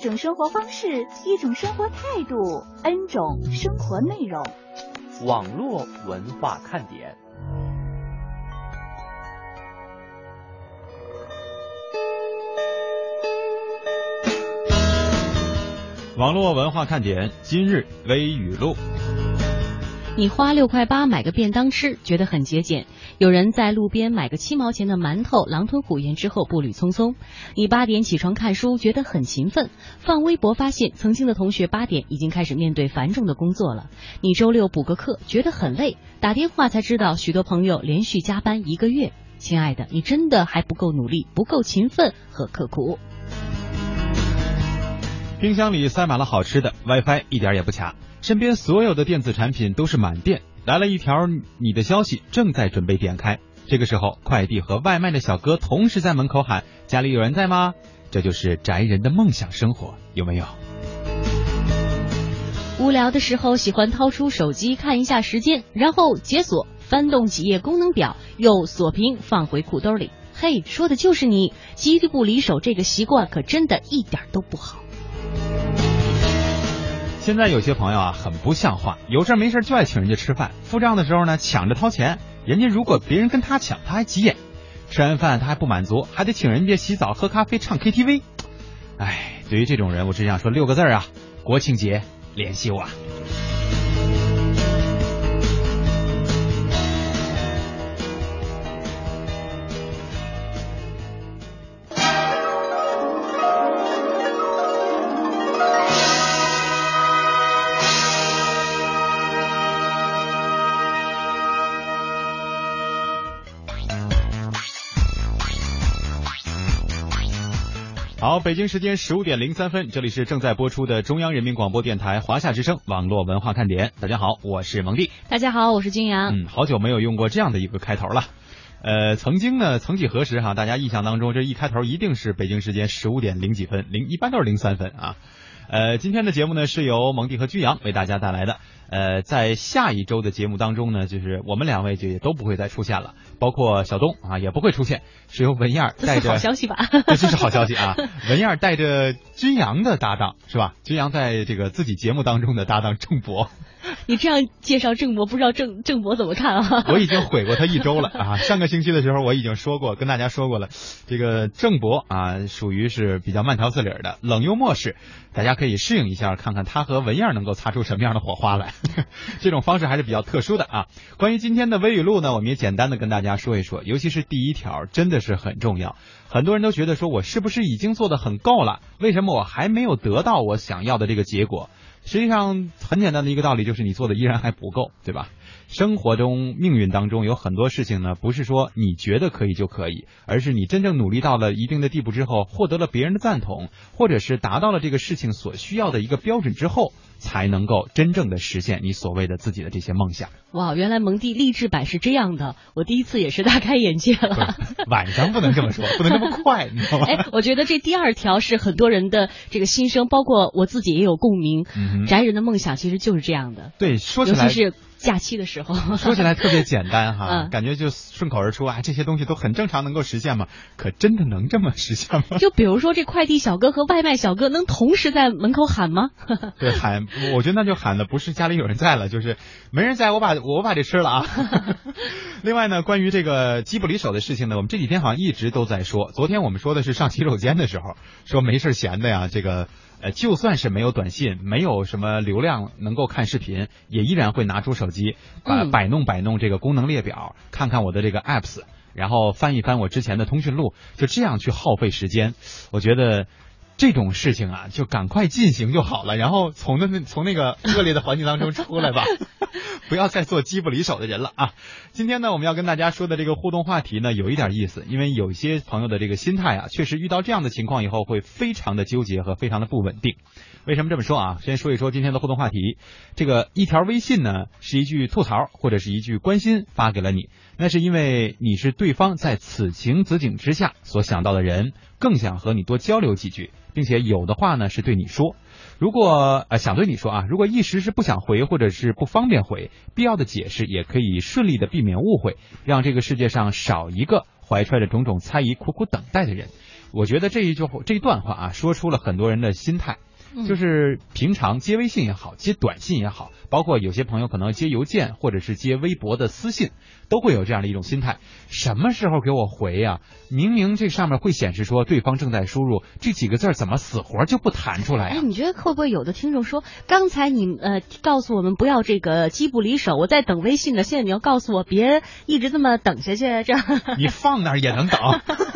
一种生活方式，一种生活态度，N 种生活内容。网络文化看点。网络文化看点今日微语录。你花六块八买个便当吃，觉得很节俭；有人在路边买个七毛钱的馒头，狼吞虎咽之后步履匆匆。你八点起床看书，觉得很勤奋；放微博发现曾经的同学八点已经开始面对繁重的工作了。你周六补个课，觉得很累；打电话才知道许多朋友连续加班一个月。亲爱的，你真的还不够努力，不够勤奋和刻苦。冰箱里塞满了好吃的，WiFi 一点也不卡，身边所有的电子产品都是满电。来了一条你的消息，正在准备点开，这个时候快递和外卖的小哥同时在门口喊：“家里有人在吗？”这就是宅人的梦想生活，有没有？无聊的时候喜欢掏出手机看一下时间，然后解锁，翻动几页功能表，又锁屏放回裤兜里。嘿，说的就是你，机不离手这个习惯可真的一点都不好。现在有些朋友啊，很不像话，有事没事就爱请人家吃饭，付账的时候呢，抢着掏钱。人家如果别人跟他抢，他还急眼；吃完饭他还不满足，还得请人家洗澡、喝咖啡、唱 KTV。哎，对于这种人，我只想说六个字啊：国庆节联系我。好，北京时间十五点零三分，这里是正在播出的中央人民广播电台华夏之声网络文化看点。大家好，我是蒙蒂。大家好，我是金阳。嗯，好久没有用过这样的一个开头了。呃，曾经呢，曾几何时哈，大家印象当中这一开头一定是北京时间十五点零几分，零一般都是零三分啊。呃，今天的节目呢是由蒙蒂和居阳为大家带来的。呃，在下一周的节目当中呢，就是我们两位就也都不会再出现了，包括小东啊也不会出现，是由文燕儿带着好消息吧？这这是好消息啊！文燕儿带着君阳的搭档是吧？君阳在这个自己节目当中的搭档郑博，你这样介绍郑博，不知道郑郑博怎么看啊？我已经毁过他一周了啊！上个星期的时候我已经说过，跟大家说过了，这个郑博啊，属于是比较慢条斯理的冷幽默式，大家可以适应一下，看看他和文燕能够擦出什么样的火花来。这种方式还是比较特殊的啊。关于今天的微语录呢，我们也简单的跟大家说一说，尤其是第一条，真的是很重要。很多人都觉得说我是不是已经做的很够了？为什么我还没有得到我想要的这个结果？实际上很简单的一个道理就是你做的依然还不够，对吧？生活中、命运当中有很多事情呢，不是说你觉得可以就可以，而是你真正努力到了一定的地步之后，获得了别人的赞同，或者是达到了这个事情所需要的一个标准之后，才能够真正的实现你所谓的自己的这些梦想。哇，原来蒙蒂励志版是这样的，我第一次也是大开眼界了。晚上不能这么说，不能这么快，你知道吗？哎，我觉得这第二条是很多人的这个心声，包括我自己也有共鸣。嗯宅人的梦想其实就是这样的，对，说起来尤其是假期的时候。说起来特别简单哈，嗯感觉就顺口而出啊，这些东西都很正常，能够实现吗？可真的能这么实现吗？就比如说这快递小哥和外卖小哥能同时在门口喊吗？对，喊，我觉得那就喊的不是家里有人在了，就是没人在，我把我把这吃了啊。另外呢，关于这个机不离手的事情呢，我们这几天好像一直都在说。昨天我们说的是上洗手间的时候，说没事闲的呀，这个呃，就算是没有短信，没有什么流量能够看视频，也依然会拿出手机，摆嗯摆弄摆弄这个功能列表，看看我的这个 apps，然后翻一翻我之前的通讯录，就这样去耗费时间。我觉得。这种事情啊，就赶快进行就好了，然后从那 从那个恶劣的环境当中出来吧，不要再做机不离手的人了啊！今天呢，我们要跟大家说的这个互动话题呢，有一点意思，因为有些朋友的这个心态啊，确实遇到这样的情况以后会非常的纠结和非常的不稳定。为什么这么说啊？先说一说今天的互动话题，这个一条微信呢，是一句吐槽或者是一句关心发给了你，那是因为你是对方在此情此景之下所想到的人，更想和你多交流几句。并且有的话呢是对你说，如果呃想对你说啊，如果一时是不想回或者是不方便回，必要的解释也可以顺利的避免误会，让这个世界上少一个怀揣着种种猜疑苦苦等待的人。我觉得这一句话这一段话啊，说出了很多人的心态。就是平常接微信也好，接短信也好，包括有些朋友可能接邮件或者是接微博的私信，都会有这样的一种心态：什么时候给我回呀？明明这上面会显示说对方正在输入这几个字，怎么死活就不弹出来呀？哎，你觉得会不会有的听众说，刚才你呃告诉我们不要这个机不离手，我在等微信呢，现在你要告诉我别一直这么等下去，这样 你放那儿也能等，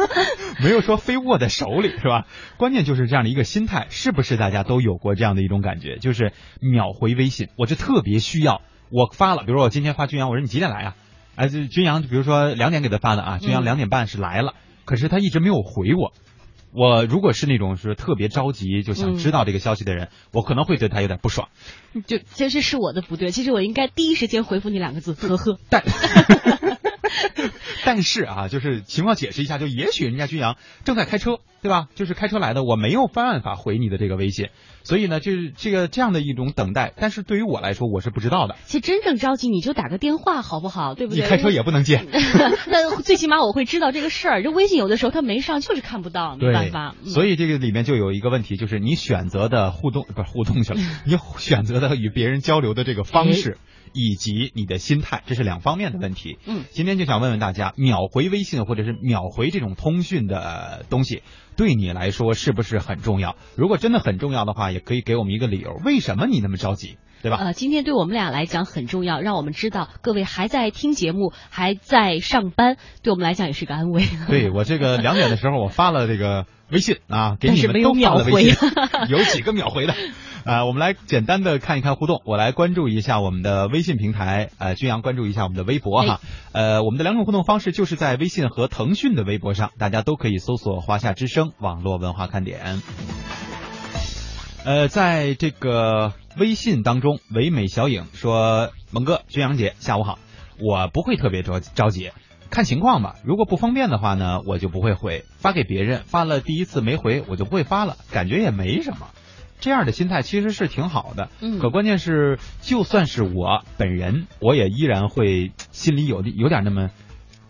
没有说非握在手里是吧？关键就是这样的一个心态，是不是大家？都有过这样的一种感觉，就是秒回微信，我就特别需要。我发了，比如说我今天发君阳，我说你几点来啊？哎，就君阳，比如说两点给他发的啊，君阳两点半是来了，可是他一直没有回我。我如果是那种是特别着急就想知道这个消息的人，我可能会对他有点不爽。就其实是我的不对，其实我应该第一时间回复你两个字，呵呵。但 但是啊，就是情况解释一下，就也许人家君阳正在开车，对吧？就是开车来的，我没有办法回你的这个微信，所以呢，就是这个这样的一种等待。但是对于我来说，我是不知道的。其实真正着急，你就打个电话好不好？对不对？你开车也不能接。那最起码我会知道这个事儿。这微信有的时候它没上，就是看不到，没办法。所以这个里面就有一个问题，就是你选择的互动不是互动去了，你选择的与别人交流的这个方式。以及你的心态，这是两方面的问题。嗯，今天就想问问大家，秒回微信或者是秒回这种通讯的东西，对你来说是不是很重要？如果真的很重要的话，也可以给我们一个理由，为什么你那么着急，对吧？呃，今天对我们俩来讲很重要，让我们知道各位还在听节目，还在上班，对我们来讲也是个安慰。对我这个两点的时候，我发了这个微信啊，给你们都发了微信，有几个秒回的。啊，我们来简单的看一看互动。我来关注一下我们的微信平台，呃，君阳关注一下我们的微博哈。呃，我们的两种互动方式就是在微信和腾讯的微博上，大家都可以搜索“华夏之声网络文化看点”。呃，在这个微信当中，唯美小影说：“蒙哥，君阳姐，下午好。我不会特别着着急，看情况吧。如果不方便的话呢，我就不会回。发给别人，发了第一次没回，我就不会发了，感觉也没什么。”这样的心态其实是挺好的，嗯，可关键是，就算是我本人，我也依然会心里有有点那么。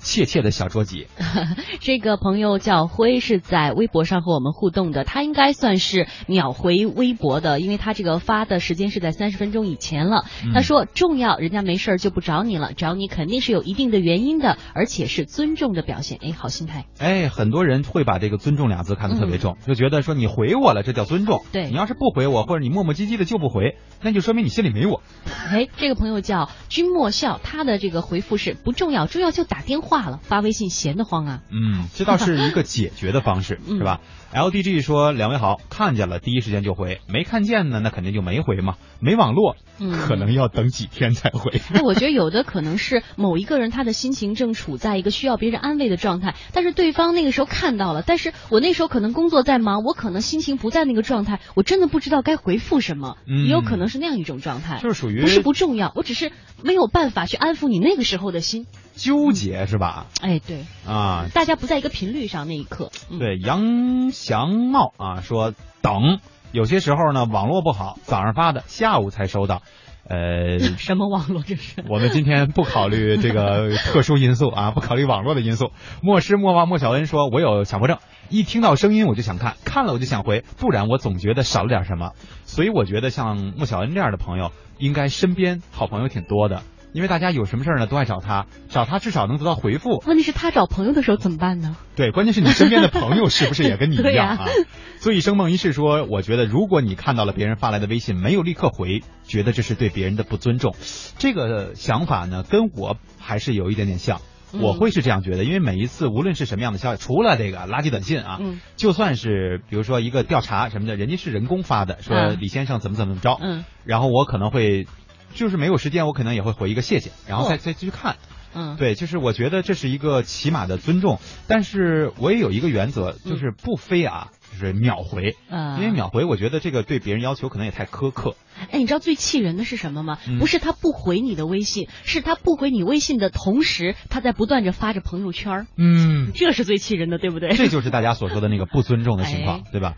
切切的小捉急，这个朋友叫辉，是在微博上和我们互动的。他应该算是秒回微博的，因为他这个发的时间是在三十分钟以前了。他说重要，人家没事就不找你了，找你肯定是有一定的原因的，而且是尊重的表现。哎，好心态。哎，很多人会把这个“尊重”俩字看得特别重，就觉得说你回我了，这叫尊重。对你要是不回我，或者你磨磨唧唧的就不回，那就说明你心里没我。哎，这个朋友叫君莫笑，他的这个回复是不重要，重要就打电话。话了，发微信闲得慌啊。嗯，这倒是一个解决的方式，是吧？L D G 说，两位好，看见了第一时间就回，没看见呢，那肯定就没回嘛。没网络，可能要等几天才回。那我觉得有的可能是某一个人他的心情正处在一个需要别人安慰的状态，但是对方那个时候看到了，但是我那时候可能工作在忙，我可能心情不在那个状态，我真的不知道该回复什么。也有可能是那样一种状态，就是属于不是不重要，我只是没有办法去安抚你那个时候的心。纠结是吧？哎，对啊，大家不在一个频率上那一刻。对，杨祥茂啊说等，有些时候呢网络不好，早上发的，下午才收到。呃，什么网络这是？我们今天不考虑这个特殊因素啊，不考虑网络的因素。莫失莫忘莫小恩说，我有强迫症，一听到声音我就想看，看了我就想回，不然我总觉得少了点什么。所以我觉得像莫小恩这样的朋友，应该身边好朋友挺多的。因为大家有什么事儿呢，都爱找他，找他至少能得到回复。问题是，他找朋友的时候怎么办呢？对，关键是你身边的朋友是不是也跟你一样啊？所以生梦一世说，我觉得如果你看到了别人发来的微信，没有立刻回，觉得这是对别人的不尊重。这个想法呢，跟我还是有一点点像。嗯我会是这样觉得，因为每一次无论是什么样的消息，除了这个垃圾短信啊，嗯就算是比如说一个调查什么的，人家是人工发的，说嗯李先生怎么怎么着，嗯然后我可能会就是没有时间，我可能也会回一个谢谢，然后再、哦再继续看。嗯，对，就是我觉得这是一个起码的尊重，但是我也有一个原则，就是不非啊，就是秒回，嗯，因为秒回，我觉得这个对别人要求可能也太苛刻。哎，你知道最气人的是什么吗？嗯不是他不回你的微信，是他不回你微信的同时，他在不断的发着朋友圈，嗯，这是最气人的，对不对？这就是大家所说的那个不尊重的情况，哎对吧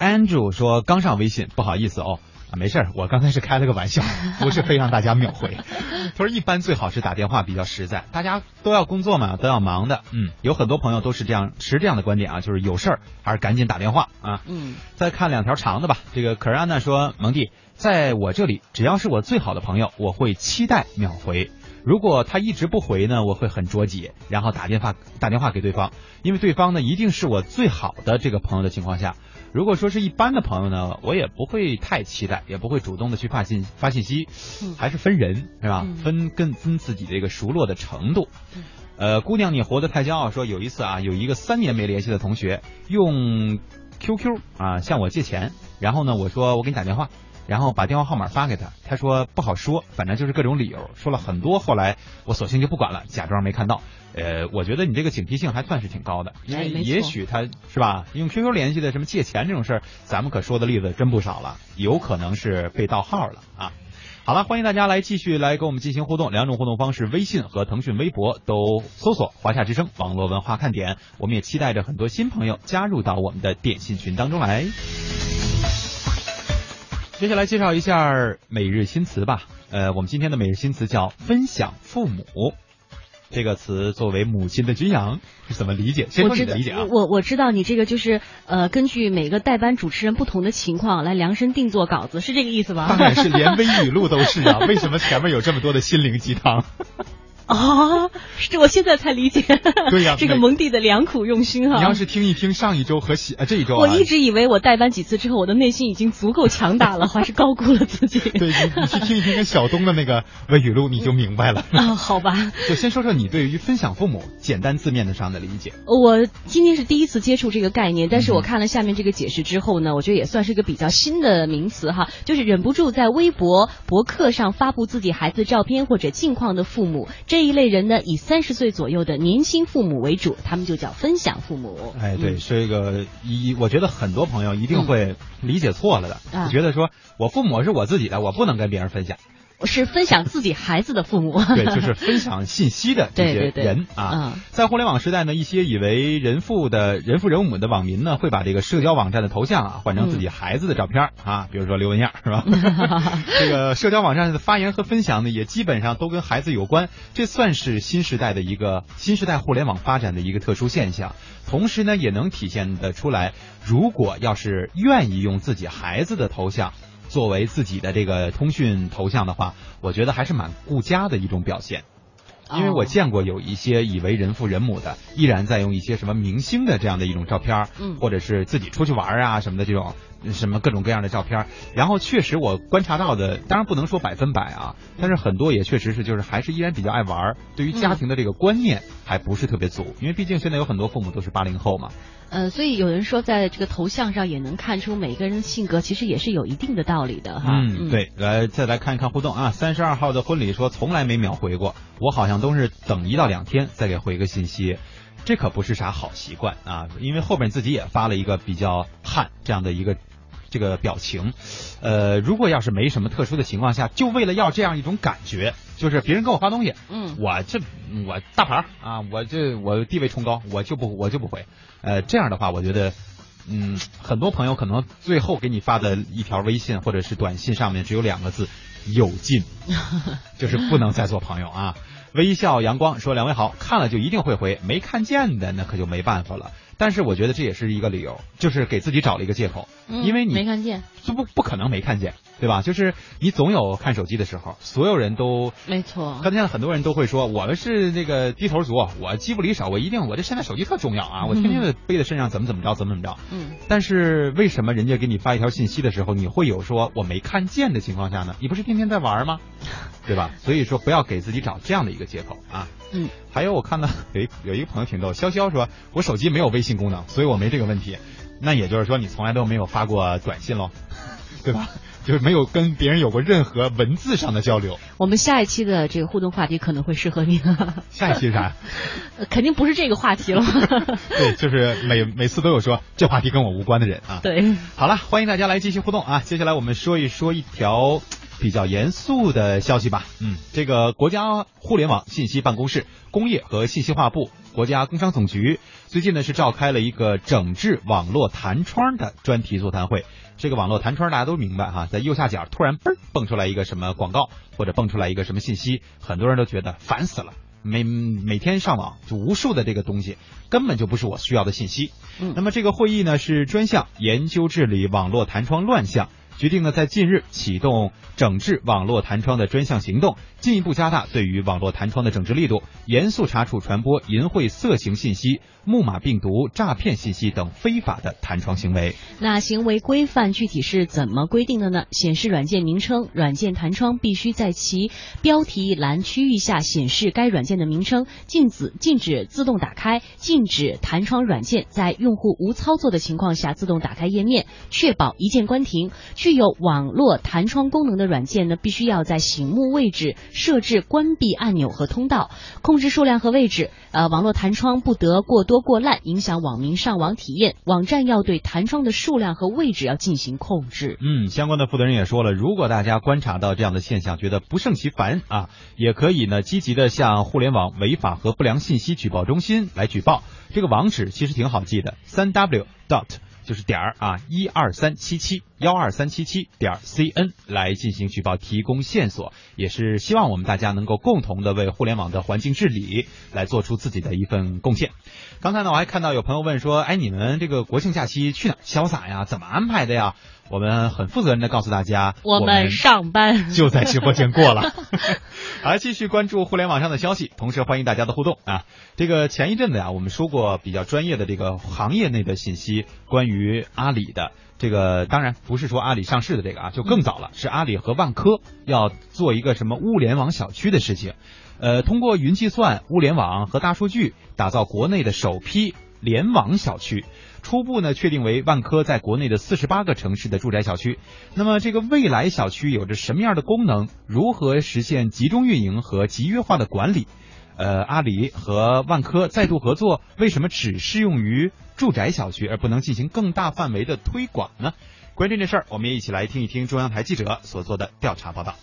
？Andrew 说刚上微信，不好意思哦。啊，没事儿，我刚才是开了个玩笑，不是非让大家秒回。他说一般最好是打电话比较实在，大家都要工作嘛，都要忙的。嗯，有很多朋友都是这样持这样的观点啊，就是有事儿还是赶紧打电话啊。嗯再看两条长的吧。这个可是安娜说，蒙蒂，在我这里，只要是我最好的朋友，我会期待秒回。如果他一直不回呢，我会很着急，然后打电话打电话给对方，因为对方呢一定是我最好的这个朋友的情况下，如果说是一般的朋友呢，我也不会太期待，也不会主动的去发信发信息，嗯还是分人是吧？嗯分跟分自己这个熟络的程度。嗯呃，姑娘，你活得太骄傲。说有一次啊，有一个三年没联系的同学用 QQ 啊向我借钱，然后呢，我说我给你打电话，然后把电话号码发给他，他说不好说，反正就是各种理由，说了很多。后来我索性就不管了，假装没看到。呃，我觉得你这个警惕性还算是挺高的，因为也许他是吧，用 QQ 联系的什么借钱这种事儿，咱们可说的例子真不少了，有可能是被盗号了啊。好了，欢迎大家来继续来跟我们进行互动，两种互动方式，微信和腾讯微博都搜索“华夏之声网络文化看点”，我们也期待着很多新朋友加入到我们的点信群当中来。接下来介绍一下每日新词吧。呃，我们今天的每日新词叫“分享父母”。这个词作为母亲的军养是怎么理解？先我知道说你的理解啊。我我知道你这个就是呃，根据每个代班主持人不同的情况来量身定做稿子，是这个意思吧？当然是连微语录都是啊！为什么前面有这么多的心灵鸡汤？啊，这我现在才理解。对呀这个蒙蒂的良苦用心哈。你要是听一听上一周和喜呃这一周啊，我一直以为我代班几次之后，我的内心已经足够强大了，还是高估了自己。对你你去听一听跟小东的那个微语录，你就明白了。啊，好吧，就先说说你对于分享父母简单字面的上的理解。我今天是第一次接触这个概念，但是我嗯看了下面这个解释之后呢，我觉得也算是一个比较新的名词哈，就是忍不住在微博、博客上发布自己孩子照片或者近况的父母这一类人呢，以三十岁左右的年轻父母为主，他们就叫分享父母。哎，对，嗯是一个一，我觉得很多朋友一定会理解错了的，啊觉得说我父母是我自己的，我不能跟别人分享。是分享自己孩子的父母。对，就是分享信息的这些人啊嗯。在互联网时代呢，一些以为人父的人父人母的网民呢，会把这个社交网站的头像啊换成自己孩子的照片儿啊，比如说刘文燕是吧？这个社交网站的发言和分享呢，也基本上都跟孩子有关，这算是新时代的一个新时代互联网发展的一个特殊现象。同时呢，也能体现得出来，如果要是愿意用自己孩子的头像。作为自己的这个通讯头像的话，我觉得还是蛮顾家的一种表现。因为我哦见过有一些以为人父人母的，依然在用一些什么明星的这样的一种照片，嗯或者是自己出去玩啊什么的这种什么各种各样的照片。然后确实我观察到的，当然不能说百分百啊，但是很多也确实是就是还是依然比较爱玩儿，对于家庭的这个观念还不是特别足。因为毕竟现在有很多父母都是八零后嘛，呃，所以有人说，在这个头像上也能看出每个人的性格，其实也是有一定的道理的哈。嗯，对，来再来看一看互动啊。三十二号的婚礼说从来没秒回过，我好像都是等一到两天再给回个信息，这可不是啥好习惯啊。因为后边自己也发了一个比较汗这样的一个这个表情，呃，如果要是没什么特殊的情况下，就为了要这样一种感觉，就是别人给我发东西，嗯我这我大牌啊，我这我地位崇高，我就不我就不回，呃，这样的话，我觉得。嗯，很多朋友可能最后给你发的一条微信或者是短信上面只有两个字“有劲”，就是不能再做朋友啊。微笑阳光说：“两位好，看了就一定会回，没看见的那可就没办法了。但是我觉得这也是一个理由，就是给自己找了一个借口，嗯因为你没看见，就不不可能没看见，对吧？就是你总有看手机的时候，所有人都没错。看现在很多人都会说，我们是那个低头族，我机不离手，我一定，我这现在手机特重要啊，我天天的背在身上，怎么怎么着，怎么怎么着。嗯，但是为什么人家给你发一条信息的时候，你会有说我没看见的情况下呢？你不是天天在玩吗？对吧？所以说不要给自己找这样的一个借口啊。嗯，还有我看到有一有一个朋友挺逗，潇潇说，我手机没有微信功能，所以我没这个问题。那也就是说，你从来都没有发过短信喽，对吧？就是没有跟别人有过任何文字上的交流。我们下一期的这个互动话题可能会适合你。下一期是啥？肯定不是这个话题了。对，就是每每次都有说这话题跟我无关的人啊。对，好了，欢迎大家来继续互动啊！接下来我们说一说一条比较严肃的消息吧。嗯，这个国家互联网信息办公室、工业和信息化部、国家工商总局最近呢是召开了一个整治网络弹窗的专题座谈会。这个网络弹窗大家都明白哈，在右下角突然嘣蹦出来一个什么广告，或者蹦出来一个什么信息，很多人都觉得烦死了。每每天上网就无数的这个东西，根本就不是我需要的信息。嗯，那么这个会议呢是专项研究治理网络弹窗乱象。决定呢，在近日启动整治网络弹窗的专项行动，进一步加大对于网络弹窗的整治力度，严肃查处传播淫秽色情信息、木马病毒、诈骗信息等非法的弹窗行为。那行为规范具体是怎么规定的呢？显示软件名称，软件弹窗必须在其标题栏区域下显示该软件的名称，禁止禁止自动打开，禁止弹窗软件在用户无操作的情况下自动打开页面，确保一键关停。具有网络弹窗功能的软件呢，必须要在醒目位置设置关闭按钮和通道，控制数量和位置。呃，网络弹窗不得过多多过滥，影响网民上网体验。网站要对弹窗的数量和位置要进行控制。嗯，相关的负责人也说了，如果大家观察到这样的现象，觉得不胜其烦啊，也可以呢积极的向互联网违法和不良信息举报中心来举报。这个网址其实挺好记的，三 w dot。就是点儿啊，一二三七七幺二三七七点 cn 来进行举报，提供线索，也是希望我们大家能够共同的为互联网的环境治理来做出自己的一份贡献。刚才呢，我还看到有朋友问说，哎，你们这个国庆假期去哪儿潇洒呀？怎么安排的呀？我们很负责任的告诉大家，我们上班就在直播间过了。好，继续关注互联网上的消息，同时欢迎大家的互动啊。这个前一阵子呀，我们说过比较专业的这个行业内的信息，关于阿里的这个，当然不是说阿里上市的这个啊，就更早了，是阿里和万科要做一个什么物联网小区的事情，呃，通过云计算、物联网和大数据，打造国内的首批联网小区。初步呢，确定为万科在国内的四十八个城市的住宅小区。那么，这个未来小区有着什么样的功能？如何实现集中运营和集约化的管理？呃，阿里和万科再度合作，为什么只适用于住宅小区，而不能进行更大范围的推广呢？关于这事儿，我们也一起来听一听中央台记者所做的调查报道。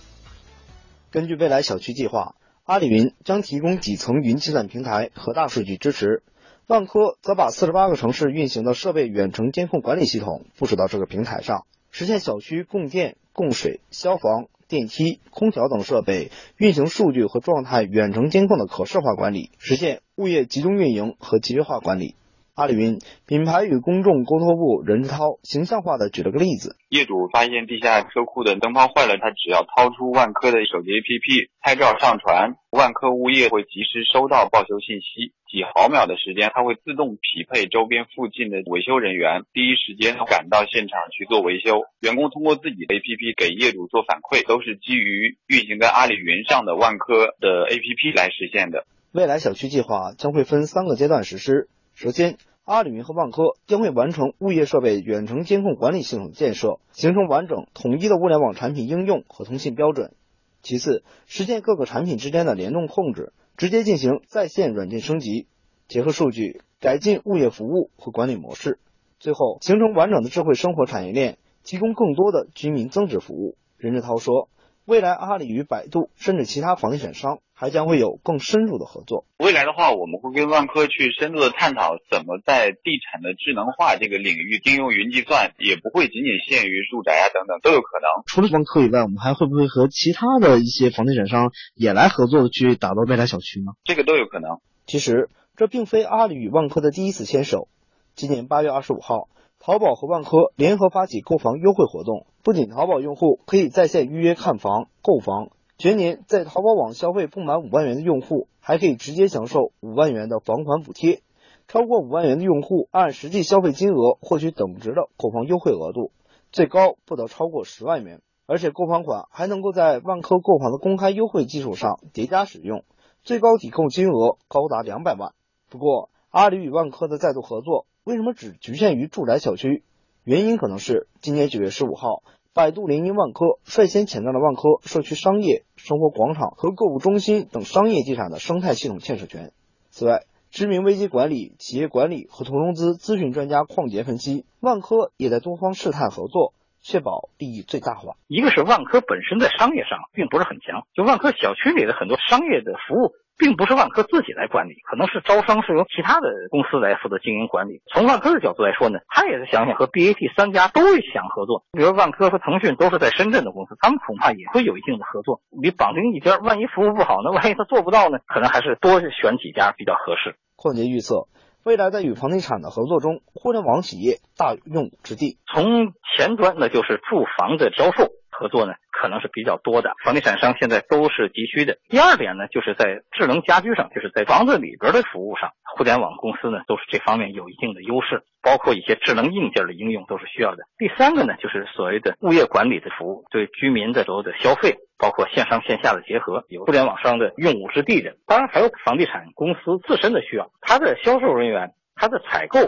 根据未来小区计划，阿里云将提供几层云计算平台和大数据支持。万科则把四十八个城市运行的设备远程监控管理系统部署到这个平台上，实现小区供电、供水、消防、电梯、空调等设备运行数据和状态远程监控的可视化管理，实现物业集中运营和集约化管理。阿里云品牌与公众沟通部任志涛形象化的举了个例子：业主发现地下车库的灯泡坏了，他只要掏出万科的手机 APP 拍照上传，万科物业会及时收到报修信息，几毫秒的时间，它会自动匹配周边附近的维修人员，第一时间赶到现场去做维修。员工通过自己的 APP 给业主做反馈，都是基于运行在阿里云上的万科的 APP 来实现的。未来小区计划将会分三个阶段实施，首先。阿里云和万科将会完成物业设备远程监控管理系统的建设，形成完整统一的物联网产品应用和通信标准。其次，实现各个产品之间的联动控制，直接进行在线软件升级，结合数据改进物业服务和管理模式。最后，形成完整的智慧生活产业链，提供更多的居民增值服务。任志涛说。未来，阿里与百度甚至其他房地产商还将会有更深入的合作。未来的话，我们会跟万科去深入的探讨，怎么在地产的智能化这个领域应用云计算，也不会仅仅限于住宅啊等等，都有可能。除了万科以外，我们还会不会和其他的一些房地产商也来合作，去打造未来小区呢？这个都有可能。其实，这并非阿里与万科的第一次牵手。今年八月二十五号。淘宝和万科联合发起购房优惠活动，不仅淘宝用户可以在线预约看房、购房，全年在淘宝网消费不满五万元的用户，还可以直接享受五万元的房款补贴；超过五万元的用户，按实际消费金额获取等值的购房优惠额度，最高不得超过十万元。而且购房款还能够在万科购房的公开优惠基础上叠加使用。最高抵扣金额高达两百万。不过，阿里与万科的再度合作，为什么只局限于住宅小区？原因可能是今年九月十五号，百度联姻万科率先潜在了万科社区商业、生活广场和购物中心等商业地产的生态系统建设权。此外，知名危机管理、企业管理和投融资咨询专家邝杰分析，万科也在多方试探合作，确保利益最大化。一个是万科本身在商业上并不是很强，就万科小区里的很多商业的服务。并不是万科自己来管理，可能是招商是由其他的公司来负责经营管理。从万科的角度来说呢，他也是想想和 BAT 三家都想合作，比如万科和腾讯都是在深圳的公司，他们恐怕也会有一定的合作。你绑定一家，万一服务不好呢？万一他做不到呢？可能还是多选几家比较合适。邝杰预测，未来在与房地产的合作中，互联网企业大用武之地。从前端那就是住房的销售。合作呢可能是比较多的，房地产商现在都是急需的。第二点呢，就是在智能家居上，就是在房子里边的服务上，互联网公司呢都是这方面有一定的优势，包括一些智能硬件的应用都是需要的。第三个呢，就是所谓的物业管理的服务，对居民的所有的消费，包括线上线下的结合，有互联网商的用武之地的。当然还有房地产公司自身的需要，它的销售人员、它的采购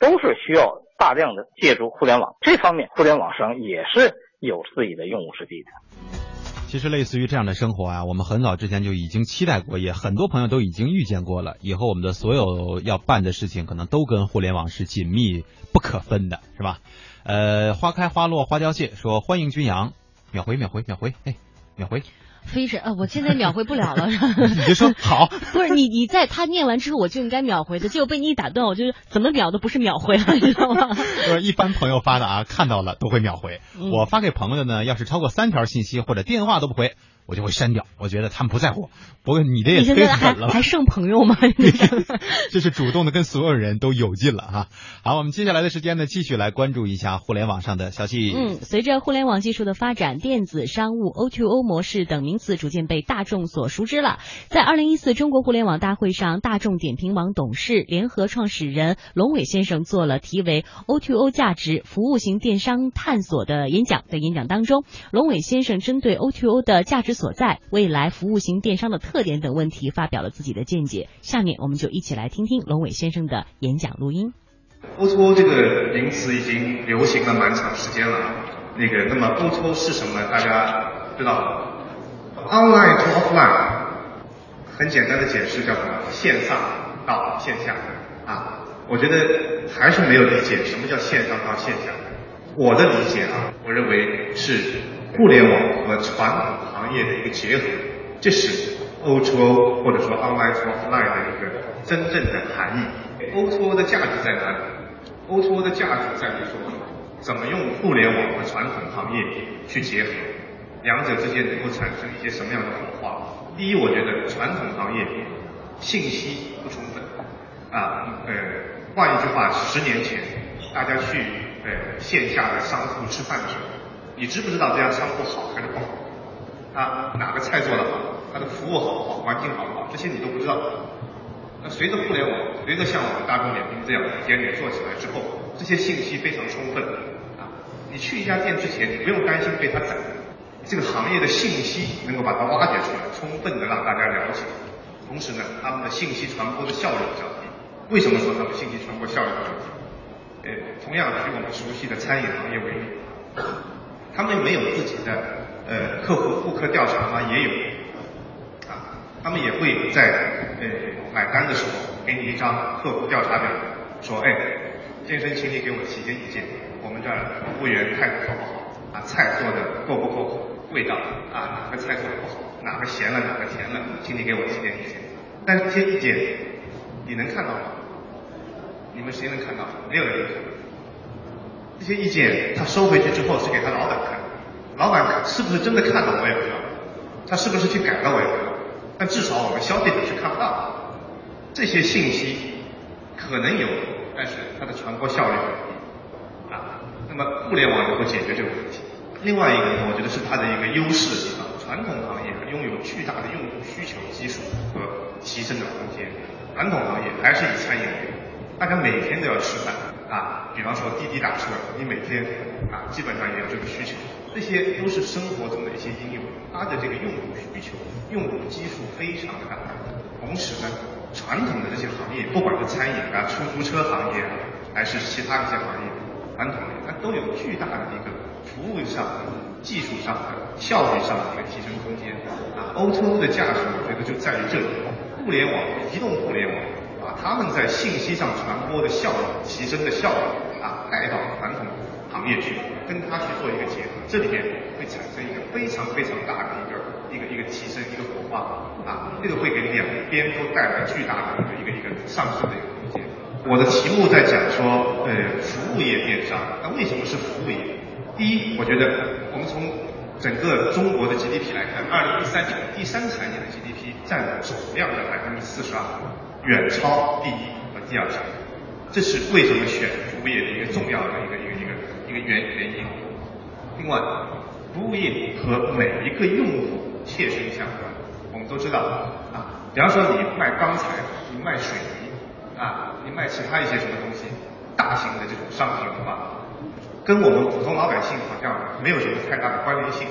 都是需要大量的借助互联网。这方面，互联网商也是。有自己的用武之地的。其实，类似于这样的生活啊，我们很早之前就已经期待过，也很多朋友都已经遇见过了。以后我们的所有要办的事情，可能都跟互联网是紧密不可分的，是吧？呃，花开花落花凋谢，说欢迎君阳，秒回秒回秒回，哎，秒回。飞神啊！我现在秒回不了了，你就说好。不是你，你在他念完之后，我就应该秒回的，结果被你一打断，我就怎么秒都不是秒回了，你知道吗？就是一般朋友发的啊，看到了都会秒回。我发给朋友的呢，要是超过三条信息或者电话都不回。我就会删掉，我觉得他们不在乎。不过你这也忒狠了，还剩朋友吗？这是主动的跟所有人都有劲了哈。好，我们接下来的时间呢，继续来关注一下互联网上的消息。嗯，随着互联网技术的发展，电子商务、O2O 模式等名词逐渐被大众所熟知了。在二零一四中国互联网大会上，大众点评网董事、联合创始人龙伟先生做了题为 “O2O 价值：服务型电商探索”的演讲。在演讲当中，龙伟先生针对 O2O 的价值。所在未来服务型电商的特点等问题发表了自己的见解。下面我们就一起来听听龙伟先生的演讲录音。O2O 这个名词已经流行了蛮长时间了。那个，那么 O2O 是什么？大家知道？Online to offline，很简单的解释叫什么？线上到线下啊。我觉得还是没有理解什么叫线上到线下。我的理解啊，我认为是。互联网和传统行业的一个结合，这是 O2O 或者说 Online to Offline 的一个真正的含义。O2O 的价值在哪里？O2O 的价值在于说，怎么用互联网和传统行业去结合，两者之间能够产生一些什么样的火花？第一，我觉得传统行业信息不充分啊，呃，换一句话，十年前大家去呃线下的商铺吃饭的时候。你知不知道这家商铺好还是不好？啊，哪个菜做得好？它的服务好不好？环境好不好？这些你都不知道。那随着互联网，随着像我们大众点评这样店面做起来之后，这些信息非常充分。啊，你去一家店之前，你不用担心被它宰。这个行业的信息能够把它挖掘出来，充分的让大家了解。同时呢，他们的信息传播的效率比较低。为什么说他们信息传播效率比较低？呃，同样举我们熟悉的餐饮行业为例。他们没有自己的呃客户顾客调查吗？也有，啊，他们也会在呃买单的时候给你一张客户调查表，说哎，先生，请你给我提些意见，我们这儿服务员态度好不好？啊，菜做的够不够味道？啊，哪个菜做的不好？哪个咸了？哪个甜了？请你给我提点意见。但这些意见你能看到吗？你们谁能看到？没有人看到。这些意见他收回去之后是给他老板看，老板是不是真的看了我也不知道，他是不是去改了我也不知道，但至少我们消费者是看不到的这些信息，可能有，但是它的传播效率很低啊。那么互联网能够解决这个问题。另外一个呢，我觉得是它的一个优势的地方，传统行业拥有巨大的用户需求基础和提升的空间，传统行业还是以餐饮为主，大家每天都要吃饭。啊，比方说滴滴打车，你每天啊基本上也有这个需求，这些都是生活中的一些应用，它的这个用户需求、用户基数非常的大。同时呢，传统的这些行业，不管是餐饮啊、出租车行业，还是其他一些行业，传统的它都有巨大的一个服务上、技术上的效率上的一个提升空间啊。O2O 的价值，我觉得就在于这里，互联网、移动互联网他们在信息上传播的效率提升的效率啊，带到传统行业去，跟它去做一个结合，这里面会产生一个非常非常大的一个一个一个提升，一个火花啊，这个会给两边都带来巨大的一个一个一个上升的一个空间。我的题目在讲说，呃，服务业电商，那为什么是服务业？第一，我觉得我们从整个中国的 GDP 来看，二零一三年第三产业的 GDP 占总量的百分之四十二，远超第一和第二产业。这是为什么选服务业的一个重要的一个一个一个一个原原因。另外，服务业和每一个用户切身相关。我们都知道啊，比方说你卖钢材，你卖水泥啊，你卖其他一些什么东西，大型的这种商品的话，跟我们普通老百姓好像没有什么太大的关联性，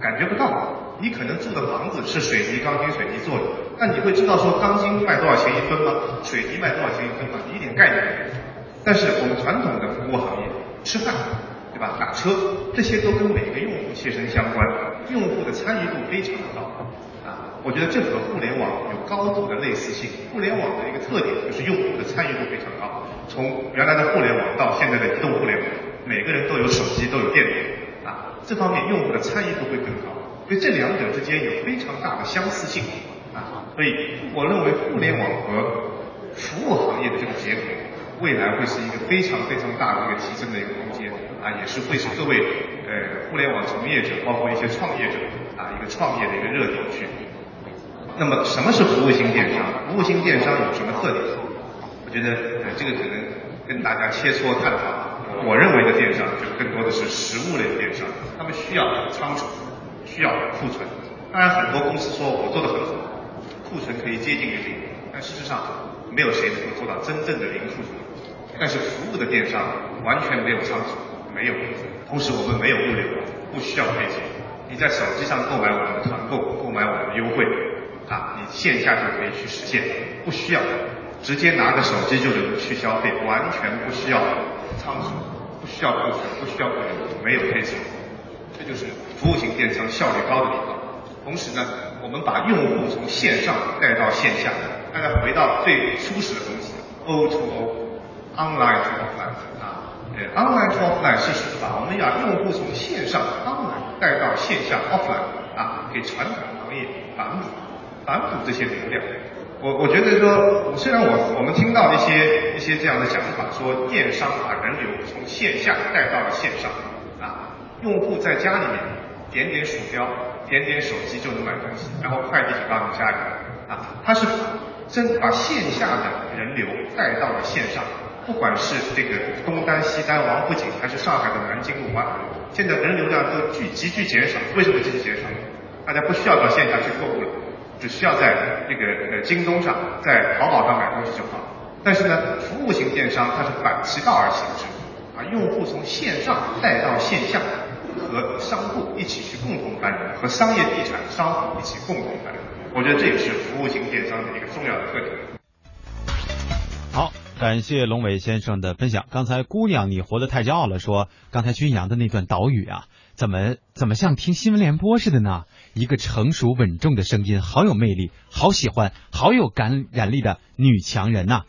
感觉不到。你可能住的房子是水泥、钢筋水泥做的，那你会知道说钢筋卖多少钱一分吗？水泥卖多少钱一分吗？你一点概念没有。但是我们传统的服务行业，吃饭，对吧？打车，这些都跟每个用户切身相关，用户的参与度非常的高啊。我觉得这和互联网有高度的类似性。互联网的一个特点就是用户的参与度非常高。从原来的互联网到现在的移动互联网，每个人都有手机，都有电脑，这方面用户的参与度会更高。所以这两者之间有非常大的相似性啊，所以我认为互联网和服务行业的这个结合，未来会是一个非常非常大的一个提升的一个空间啊，也是会是各位呃互联网从业者，包括一些创业者啊一个创业的一个热点去。那么什么是服务型电商？服务型电商有什么特点？我觉得呃这个可能跟大家切磋探讨。我认为的电商就更多的是实物类的电商，他们需要仓储。需要库存，当然很多公司说我做的很好，库存可以接近于零，但事实上没有谁能够做到真正的零库存。但是服务的电商完全没有仓储，没有，同时我们没有物流，不需要配送，你在手机上购买我们的团购，购买我们的优惠，啊，你线下就可以去实现，不需要直接拿个手机就能去消费，完全不需要仓储，不需要库存，不需要物流，没有配送。这就是服务型电商效率高的地方。同时呢，我们把用户从线上带到线下，大家回到最初始的东西，O to O，online to offline 啊，呃，online to offline 是把我们要用户从线上 online 带到线下 offline 啊，给传统行业反哺反哺这些流量。我我觉得说，虽然我我们听到一些一些这样的讲法，说电商把人流从线下带到了线上。啊用户在家里面点点鼠标，点点手机就能买东西，然后快递就到你家里啊。他是真把线下的人流带到了线上，不管是这个东单西单王府井，还是上海的南京路湾，现在人流量都巨急剧减少。为什么急剧减少？大家不需要到线下去购物了，只需要在这个呃京东上，在淘宝上买东西就好。但是呢，服务型电商它是反其道而行之，把用户从线上带到线下。和商户一起去共同繁荣，和商业地产商户一起共同繁荣，我觉得这也是服务型电商的一个重要的特点。感谢龙伟先生的分享。刚才姑娘你活得太骄傲了，说刚才军阳的那段岛屿啊，怎么怎么像听新闻联播似的呢？一个成熟稳重的声音，好有魅力，好喜欢，好有感染力的女强人呐。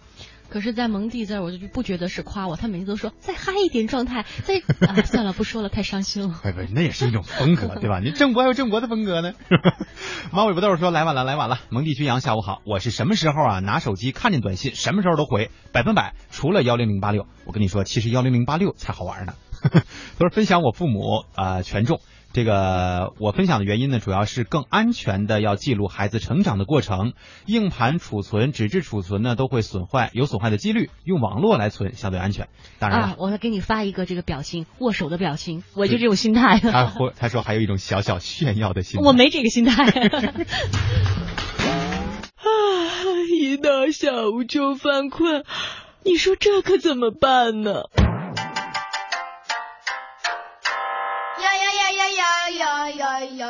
可是，在蒙蒂这儿，我就不觉得是夸我。他每次都说再嗨一点状态，再 啊，算了，不说了，太伤心了。不不，那也是一种风格，对吧？你郑博还有郑博的风格呢。马尾巴豆说来晚了，来晚了。蒙蒂君阳，下午好，我是什么时候啊拿手机看见短信，什么时候都回，百分百，除了幺零零八六。我跟你说，其实幺零零八六才好玩呢。都是分享我父母啊权重。这个我分享的原因呢，主要是更安全的要记录孩子成长的过程。硬盘储存、纸质储存呢都会损坏，有损坏的几率。用网络来存相对安全。当然啊，我再给你发一个这个表情，握手的表情，我就这种心态。他或他说还有一种小小炫耀的心态。我没这个心态。啊，一到下午就犯困，你说这可怎么办呢？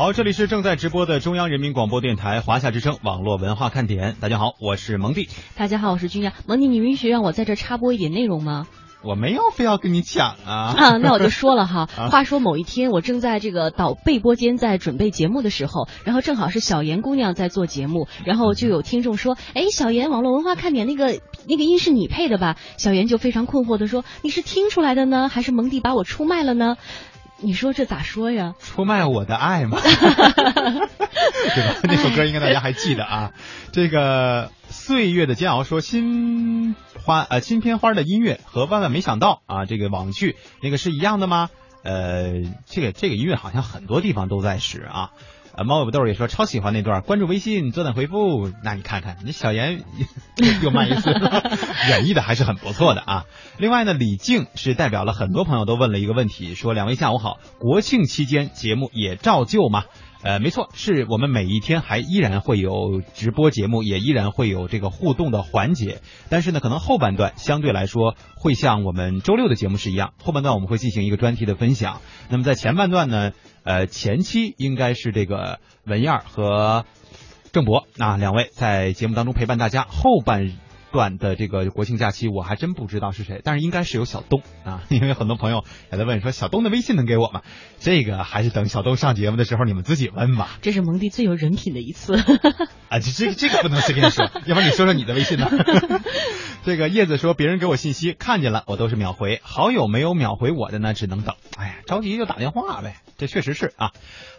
好，这里是正在直播的中央人民广播电台华夏之声网络文化看点。大家好，我是蒙蒂。大家好，我是君阳。蒙蒂，你允许让我在这插播一点内容吗？我没有非要跟你抢啊啊，那我就说了哈。话说某一天，我正在这个导备播间在准备节目的时候，然后正好是小严姑娘在做节目，然后就有听众说：“哎，小严，网络文化看点那个那个音是你配的吧？”小严就非常困惑的说：“你是听出来的呢，还是蒙蒂把我出卖了呢？”你说这咋说呀？出卖我的爱嘛，对吧？那首歌应该大家还记得啊。这个岁月的煎熬说新花呃新片花的音乐和万万没想到啊这个网剧那个是一样的吗？呃，这个这个音乐好像很多地方都在使啊。呃，猫尾巴豆也说超喜欢那段，关注微信，坐等回复。那你看看，你小严又慢意思，演绎的还是很不错的啊。另外呢，李静是代表了很多朋友都问了一个问题，说两位下午好，国庆期间节目也照旧吗？呃，没错，是我们每一天还依然会有直播节目，也依然会有这个互动的环节。但是呢，可能后半段相对来说会像我们周六的节目是一样，后半段我们会进行一个专题的分享。那么在前半段呢，呃，前期应该是这个文燕和郑博啊两位在节目当中陪伴大家，后半。段的这个国庆假期，我还真不知道是谁，但是应该是有小东啊，因为很多朋友也在问说小东的微信能给我吗？这个还是等小东上节目的时候你们自己问吧。这是蒙迪最有人品的一次啊，这这这个不能随便说，要不然你说说你的微信呢？这个叶子说别人给我信息看见了我都是秒回，好友没有秒回我的呢只能等。哎呀，着急就打电话呗，这确实是啊。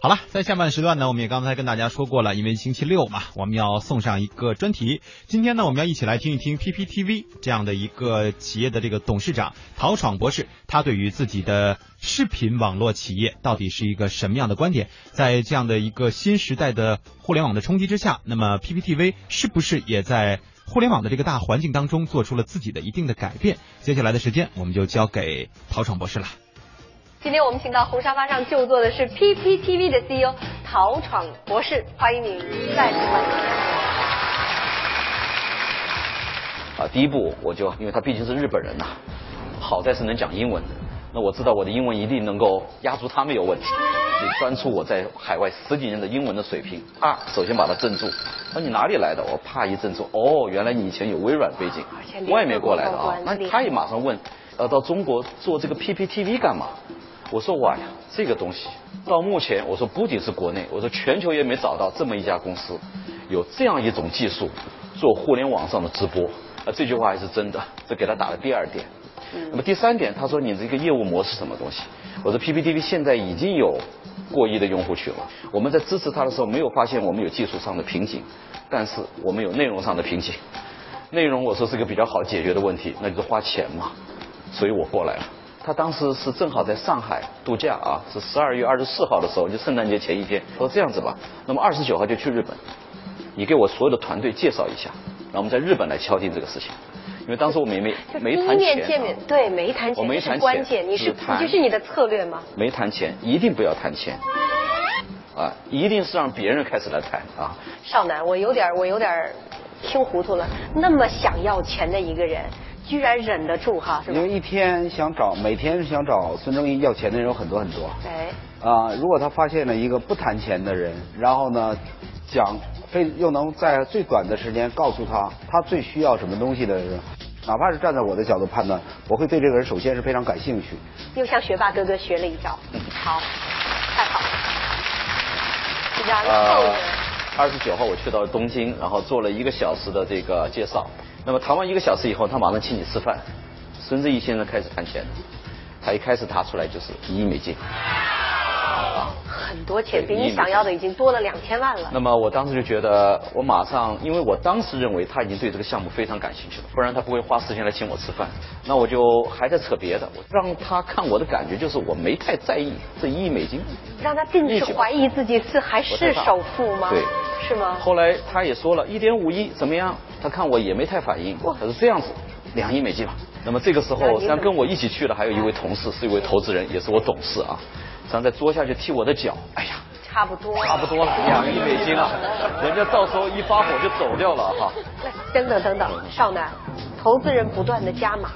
好了，在下半时段呢，我们也刚才跟大家说过了，因为星期六嘛，我们要送上一个专题。今天呢，我们要一起来听一听 PPTV 这样的一个企业的这个董事长陶闯博士，他对于自己的视频网络企业到底是一个什么样的观点？在这样的一个新时代的互联网的冲击之下，那么 PPTV 是不是也在互联网的这个大环境当中做出了自己的一定的改变？接下来的时间，我们就交给陶闯博士了。今天我们请到红沙发上就坐的是 PPTV 的 CEO 陶闯博士，欢迎您再次欢迎。啊，第一步我就因为他毕竟是日本人呐，好在是能讲英文，那我知道我的英文一定能够压住他没有问题，就端出我在海外十几年的英文的水平。啊，首先把他镇住，那你哪里来的？我怕一镇住，哦，原来你以前有微软背景，外面过来的啊。那他也马上问，呃，到中国做这个 PPTV 干嘛？我说哇呀，这个东西到目前，我说不仅是国内，我说全球也没找到这么一家公司，有这样一种技术做互联网上的直播。啊，这句话还是真的，这给他打了第二点。那么第三点，他说你这个业务模式什么东西？我说 PPTV 现在已经有过亿的用户群了。我们在支持他的时候，没有发现我们有技术上的瓶颈，但是我们有内容上的瓶颈。内容我说是个比较好解决的问题，那就是花钱嘛。所以我过来了。他当时是正好在上海度假啊，是十二月二十四号的时候，就圣诞节前一天。说这样子吧，那么二十九号就去日本，你给我所有的团队介绍一下，然后我们在日本来敲定这个事情。因为当时我们也没没谈钱，见面对没谈钱，我没谈钱，关键你是就是你的策略吗？没谈钱，一定不要谈钱，啊，一定是让别人开始来谈啊。少南，我有点我有点听糊涂了，那么想要钱的一个人。居然忍得住哈，因为一天想找每天想找孙正义要钱的人有很多很多。哎，啊，如果他发现了一个不谈钱的人，然后呢，讲非又能在最短的时间告诉他他最需要什么东西的人，哪怕是站在我的角度判断，我会对这个人首先是非常感兴趣。又向学霸哥哥学了一招，好，太好了。然后呢？二十九号我去到东京，然后做了一个小时的这个介绍。那么谈完一个小时以后，他马上请你吃饭，孙正义先生开始谈钱，他一开始拿出来就是一亿美金。很多钱，比你想要的已经多了两千万了。那么我当时就觉得，我马上，因为我当时认为他已经对这个项目非常感兴趣了，不然他不会花时间来请我吃饭。那我就还在扯别的，我让他看我的感觉就是我没太在意这一亿美金，让他并是怀疑自己是还是首富吗？对，是吗？后来他也说了一点五亿怎么样？他看我也没太反应，他是这样子，两亿美金吧。那么这个时候，实际上跟我一起去的还有一位同事，是一位投资人，也是我董事啊。然后在桌下去踢我的脚，哎呀，差不多，差不多了，两亿美金啊，人家到时候一发火就走掉了哈。等等等等，少男，投资人不断的加码，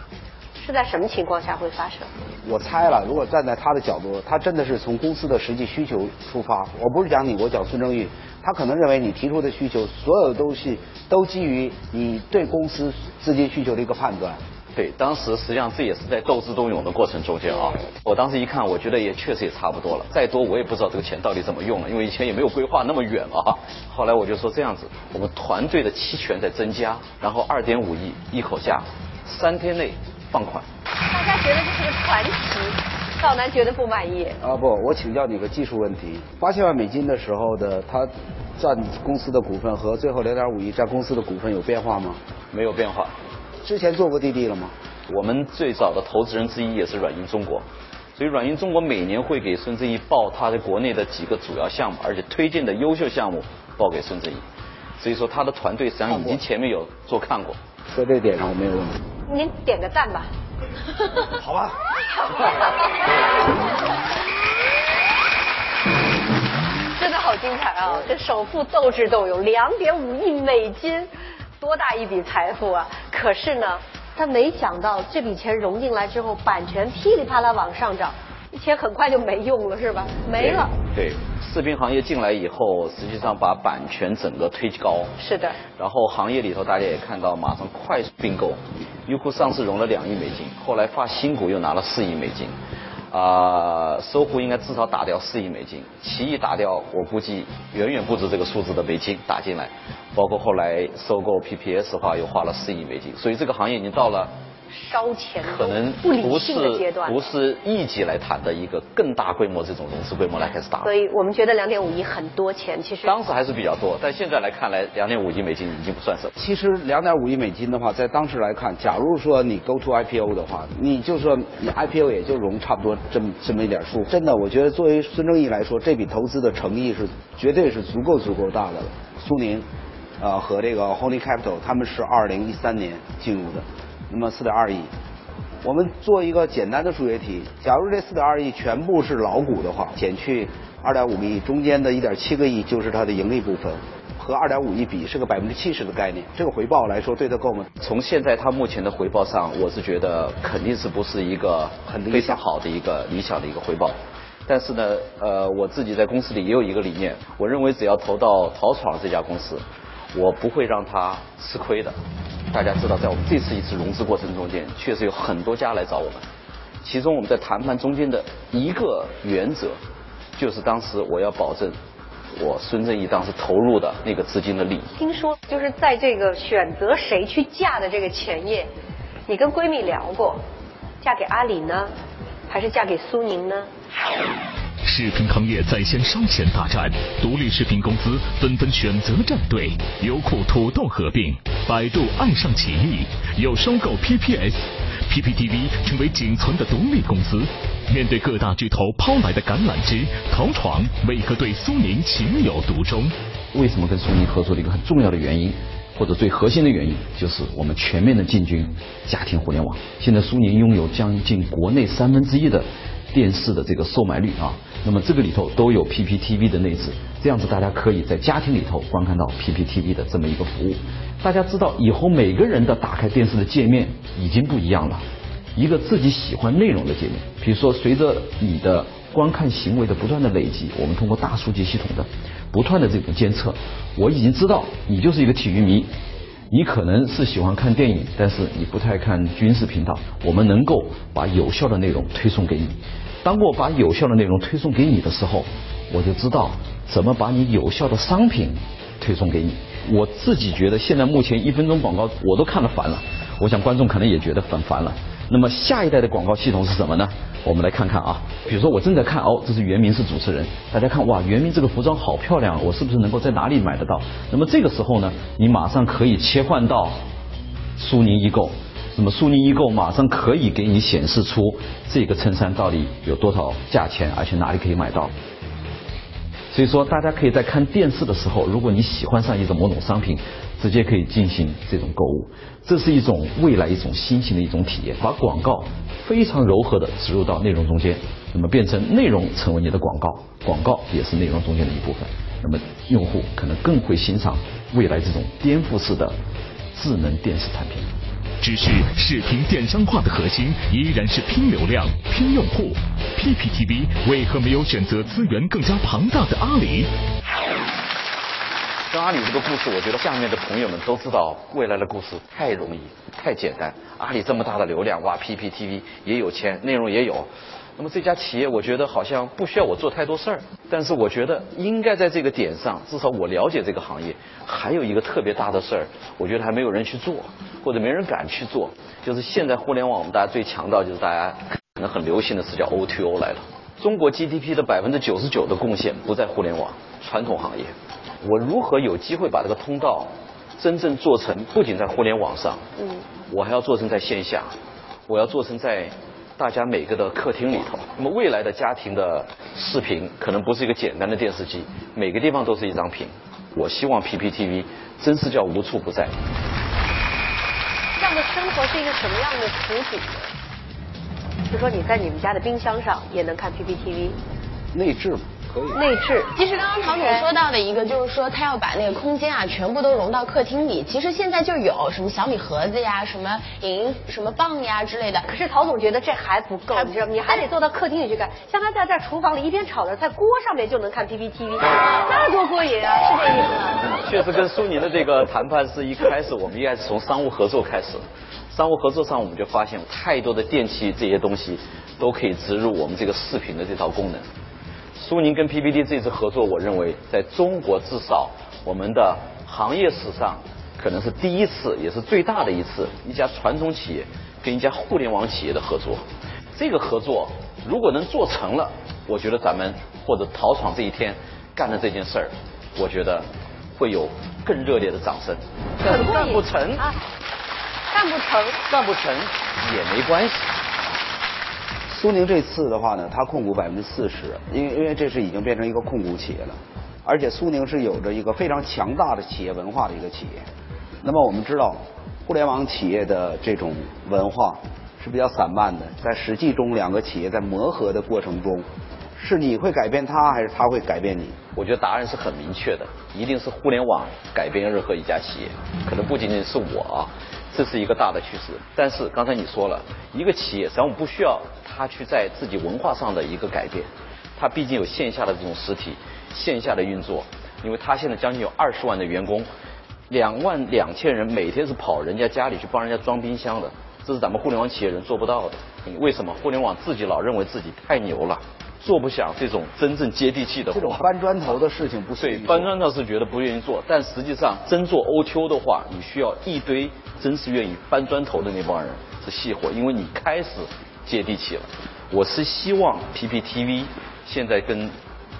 是在什么情况下会发生？我猜了，如果站在他的角度，他真的是从公司的实际需求出发。我不是讲你，我讲孙正义，他可能认为你提出的需求，所有的东西都基于你对公司资金需求的一个判断。对，当时实际上这也是在斗智斗勇的过程中间啊。我当时一看，我觉得也确实也差不多了，再多我也不知道这个钱到底怎么用了，因为以前也没有规划那么远啊。后来我就说这样子，我们团队的期权在增加，然后二点五亿一口价，三天内放款。大家觉得这是个传奇，少南觉得不满意。啊不，我请教你个技术问题，八千万美金的时候的他占公司的股份和最后零点五亿占公司的股份有变化吗？没有变化。之前做过滴滴了吗？我们最早的投资人之一也是软银中国，所以软银中国每年会给孙正义报他的国内的几个主要项目，而且推荐的优秀项目报给孙正义。所以说他的团队实际上已经前面有做看过。在这点上我没有问题。您点个赞吧。好吧。真的好精彩啊！这首富斗智斗勇，两点五亿美金。多大一笔财富啊！可是呢，他没想到这笔钱融进来之后，版权噼里啪啦往上涨，钱很快就没用了，是吧？没了。对，视频行业进来以后，实际上把版权整个推高。是的。然后行业里头大家也看到，马上快速并购，优酷上市融了两亿美金，后来发新股又拿了四亿美金。啊，搜狐应该至少打掉四亿美金，奇异打掉，我估计远远不止这个数字的美金打进来，包括后来收购 PPS 的话，又花了四亿美金，所以这个行业已经到了。烧钱可能不理性的阶段，不是一级来谈的一个更大规模这种融资规模来开始打。所以我们觉得两点五亿很多钱，其实当时还是比较多，但现在来看来，两点五亿美金已经不算什么。其实两点五亿美金的话，在当时来看，假如说你 go to IPO 的话，你就说你 IPO 也就融差不多这么这么一点数。真的，我觉得作为孙正义来说，这笔投资的诚意是绝对是足够足够大的了。苏宁，呃和这个 Holy Capital 他们是二零一三年进入的，那么四点二亿。我们做一个简单的数学题，假如这四点二亿全部是老股的话，减去二点五个亿，中间的一点七个亿就是它的盈利部分，和二点五亿比是个百分之七十的概念。这个回报来说，对它够吗？从现在它目前的回报上，我是觉得肯定是不是一个很非常好的一个理想的一个回报。但是呢，呃，我自己在公司里也有一个理念，我认为只要投到淘闯这家公司，我不会让他吃亏的。大家知道，在我们这次一次融资过程中间，确实有很多家来找我们。其中我们在谈判中间的一个原则，就是当时我要保证我孙正义当时投入的那个资金的利益。听说就是在这个选择谁去嫁的这个前夜，你跟闺蜜聊过，嫁给阿里呢，还是嫁给苏宁呢？视频行业在线烧钱大战，独立视频公司纷纷选择站队，优酷土豆合并，百度爱上奇艺，又收购 PPS，PPTV 成为仅存的独立公司。面对各大巨头抛来的橄榄枝，淘闯为何对苏宁情有独钟？为什么跟苏宁合作的一个很重要的原因，或者最核心的原因，就是我们全面的进军家庭互联网。现在苏宁拥有将近国内三分之一的电视的这个售买率啊。那么这个里头都有 PPTV 的内置，这样子大家可以在家庭里头观看到 PPTV 的这么一个服务。大家知道以后每个人的打开电视的界面已经不一样了，一个自己喜欢内容的界面。比如说随着你的观看行为的不断的累积，我们通过大数据系统的不断的这种监测，我已经知道你就是一个体育迷，你可能是喜欢看电影，但是你不太看军事频道，我们能够把有效的内容推送给你。当我把有效的内容推送给你的时候，我就知道怎么把你有效的商品推送给你。我自己觉得现在目前一分钟广告我都看得烦了，我想观众可能也觉得很烦了。那么下一代的广告系统是什么呢？我们来看看啊，比如说我正在看哦，这是袁明是主持人，大家看哇，袁明这个服装好漂亮，我是不是能够在哪里买得到？那么这个时候呢，你马上可以切换到苏宁易购，那么苏宁易购马上可以给你显示出这个衬衫到底有多少价钱，而且哪里可以买到。所以说，大家可以在看电视的时候，如果你喜欢上一种某种商品，直接可以进行这种购物，这是一种未来一种新型的一种体验，把广告非常柔和的植入到内容中间，那么变成内容成为你的广告，广告也是内容中间的一部分，那么用户可能更会欣赏未来这种颠覆式的智能电视产品。只是视频电商化的核心依然是拼流量、拼用户。PPTV 为何没有选择资源更加庞大的阿里？跟阿里这个故事，我觉得下面的朋友们都知道，未来的故事太容易、太简单。阿里这么大的流量，哇，PPTV 也有钱，内容也有。那么这家企业，我觉得好像不需要我做太多事儿。但是我觉得应该在这个点上，至少我了解这个行业，还有一个特别大的事儿，我觉得还没有人去做，或者没人敢去做。就是现在互联网，我们大家最强调就是大家可能很流行的是叫 O2O 来了。中国 GDP 的百分之九十九的贡献不在互联网传统行业。我如何有机会把这个通道真正做成？不仅在互联网上，嗯，我还要做成在线下，我要做成在大家每个的客厅里头。那么未来的家庭的视频可能不是一个简单的电视机，每个地方都是一张屏。我希望 PPTV 真是叫无处不在。这样的生活是一个什么样的图景？就说你在你们家的冰箱上也能看 PPTV，内置嘛。内置。其实刚刚陶总说到的一个，就是说他要把那个空间啊，全部都融到客厅里。其实现在就有什么小米盒子呀，什么影音什么棒呀之类的。可是陶总觉得这还不够，你知道吗？你还得坐到客厅里去看。像他在这厨房里一边炒着在，锅上面就能看 PPTV，那多过瘾啊！是这意思吗？确实，跟苏宁的这个谈判是一开始，我们应该是从商务合作开始。商务合作上，我们就发现太多的电器这些东西都可以植入我们这个视频的这套功能。苏宁跟 PPT 这次合作，我认为在中国至少我们的行业史上可能是第一次，也是最大的一次，一家传统企业跟一家互联网企业的合作。这个合作如果能做成了，我觉得咱们或者陶闯这一天干的这件事儿，我觉得会有更热烈的掌声。干不成啊，干不成，干不成也没关系。苏宁这次的话呢，它控股百分之四十，因为因为这是已经变成一个控股企业了，而且苏宁是有着一个非常强大的企业文化的一个企业。那么我们知道，互联网企业的这种文化是比较散漫的，在实际中两个企业在磨合的过程中，是你会改变他，还是他会改变你？我觉得答案是很明确的，一定是互联网改变任何一家企业，可能不仅仅是我啊。这是一个大的趋势，但是刚才你说了一个企业，实际上我们不需要他去在自己文化上的一个改变，他毕竟有线下的这种实体，线下的运作，因为他现在将近有二十万的员工，两万两千人每天是跑人家家里去帮人家装冰箱的，这是咱们互联网企业人做不到的。为什么？互联网自己老认为自己太牛了。做不响这种真正接地气的活，这种搬砖头的事情不对，搬砖头是觉得不愿意做，但实际上真做 O T O 的话，你需要一堆真是愿意搬砖头的那帮人是细活，因为你开始接地气了。我是希望 P P T V 现在跟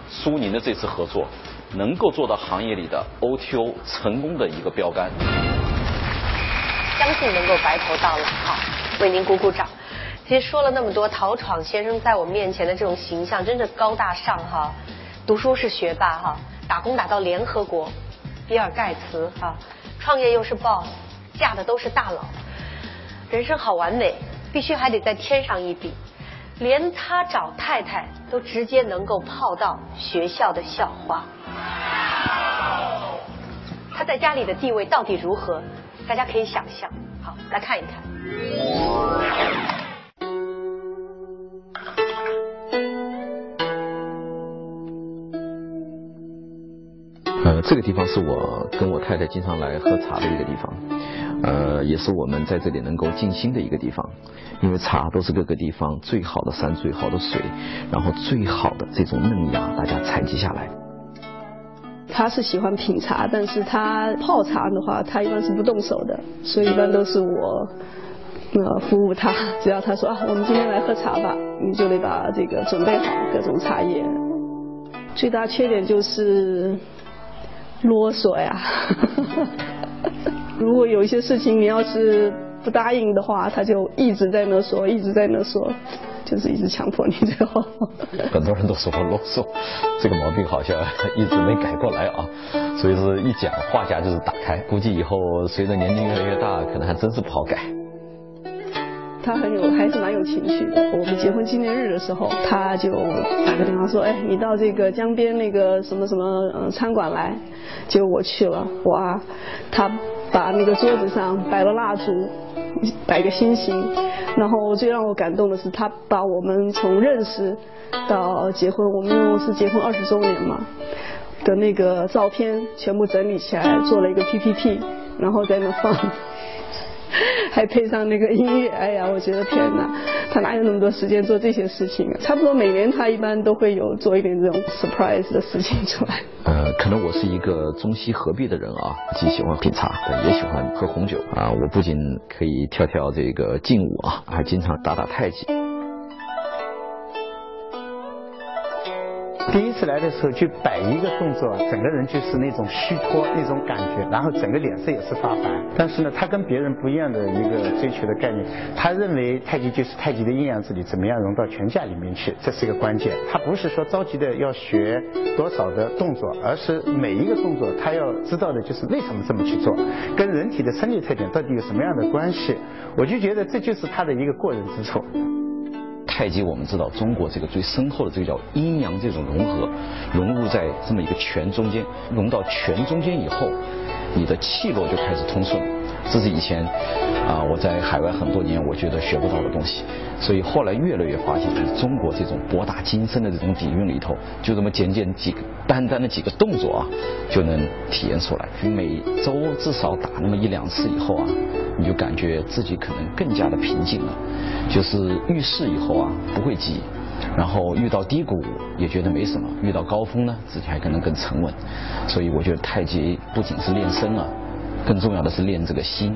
苏宁的这次合作，能够做到行业里的 O T O 成功的一个标杆，相信能够白头到老，好，为您鼓鼓掌。其实说了那么多，陶闯先生在我面前的这种形象，真的高大上哈。读书是学霸哈，打工打到联合国，比尔盖茨哈，创业又是 boss，嫁的都是大佬，人生好完美，必须还得再添上一笔，连他找太太都直接能够泡到学校的校花。他在家里的地位到底如何？大家可以想象。好，来看一看。呃，这个地方是我跟我太太经常来喝茶的一个地方，呃，也是我们在这里能够静心的一个地方，因为茶都是各个地方最好的山、最好的水，然后最好的这种嫩芽，大家采集下来。他是喜欢品茶，但是他泡茶的话，他一般是不动手的，所以一般都是我呃服务他。只要他说啊，我们今天来喝茶吧，你就得把这个准备好各种茶叶。最大缺点就是啰嗦呀。如果有一些事情你要是不答应的话，他就一直在那说，一直在那说，就是一直强迫你最后。很多人都说我啰嗦，这个毛病好像一直没改过来啊。所以是一讲话匣就是打开，估计以后随着年龄越来越大，可能还真是不好改。他很有，还是蛮有情绪的。我们结婚纪念日的时候，他就打个电话说：“哎，你到这个江边那个什么什么嗯餐馆来。”结果我去了，哇，他把那个桌子上摆了蜡烛，摆个心形。然后最让我感动的是，他把我们从认识到结婚，我们是结婚二十周年嘛的那个照片全部整理起来，做了一个 PPT，然后在那放。还配上那个音乐，哎呀，我觉得天哪，他哪有那么多时间做这些事情啊？差不多每年他一般都会有做一点这种 surprise 的事情出来。呃，可能我是一个中西合璧的人啊，既喜欢品茶，也喜欢喝红酒啊。我不仅可以跳跳这个劲舞啊，还经常打打太极。第一次来的时候就摆一个动作，整个人就是那种虚脱那种感觉，然后整个脸色也是发白。但是呢，他跟别人不一样的一个追求的概念，他认为太极就是太极的阴阳之理，怎么样融到拳架里面去，这是一个关键。他不是说着急的要学多少的动作，而是每一个动作他要知道的就是为什么这么去做，跟人体的生理特点到底有什么样的关系。我就觉得这就是他的一个过人之处。太极我们知道，中国这个最深厚的这个叫阴阳这种融合，融入在这么一个拳中间，融到拳中间以后，你的气络就开始通顺。这是以前啊我在海外很多年我觉得学不到的东西，所以后来越来越发现，就是中国这种博大精深的这种底蕴里头，就这么简简几个单单的几个动作啊，就能体验出来。每周至少打那么一两次以后啊，你就感觉自己可能更加的平静了。就是遇事以后啊不会急，然后遇到低谷也觉得没什么，遇到高峰呢自己还可能更沉稳。所以我觉得太极不仅是练身啊。更重要的是练这个心。